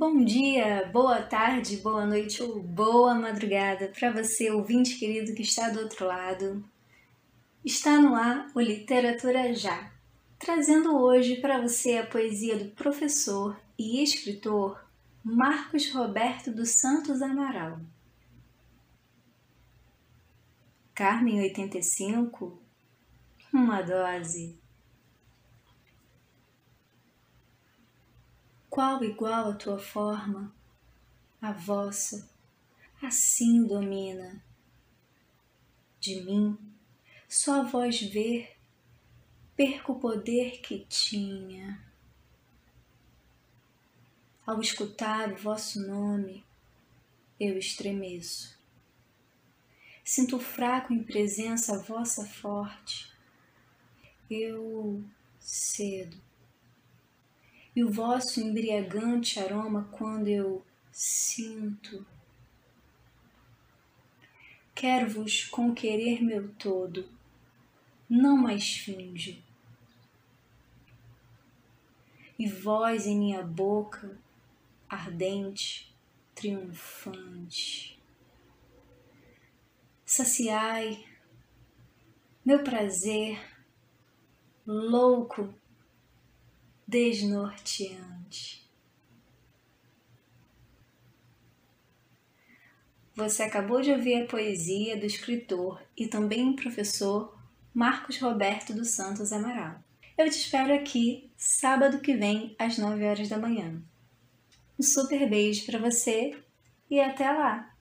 Bom dia, boa tarde, boa noite ou boa madrugada para você, ouvinte querido que está do outro lado. Está no ar o Literatura Já, trazendo hoje para você a poesia do professor e escritor Marcos Roberto dos Santos Amaral. Carmen 85, uma dose. Qual igual a tua forma, a vossa, assim domina. De mim, só a voz ver, perco o poder que tinha. Ao escutar o vosso nome, eu estremeço. Sinto fraco em presença vossa forte. Eu cedo e o vosso embriagante aroma quando eu sinto. Quero-vos com querer meu todo, não mais finjo. E vós em minha boca, ardente, triunfante. Saciai meu prazer, louco desnorteante. Você acabou de ouvir a poesia do escritor e também professor Marcos Roberto dos Santos Amaral. Eu te espero aqui sábado que vem às 9 horas da manhã. Um super beijo para você e até lá!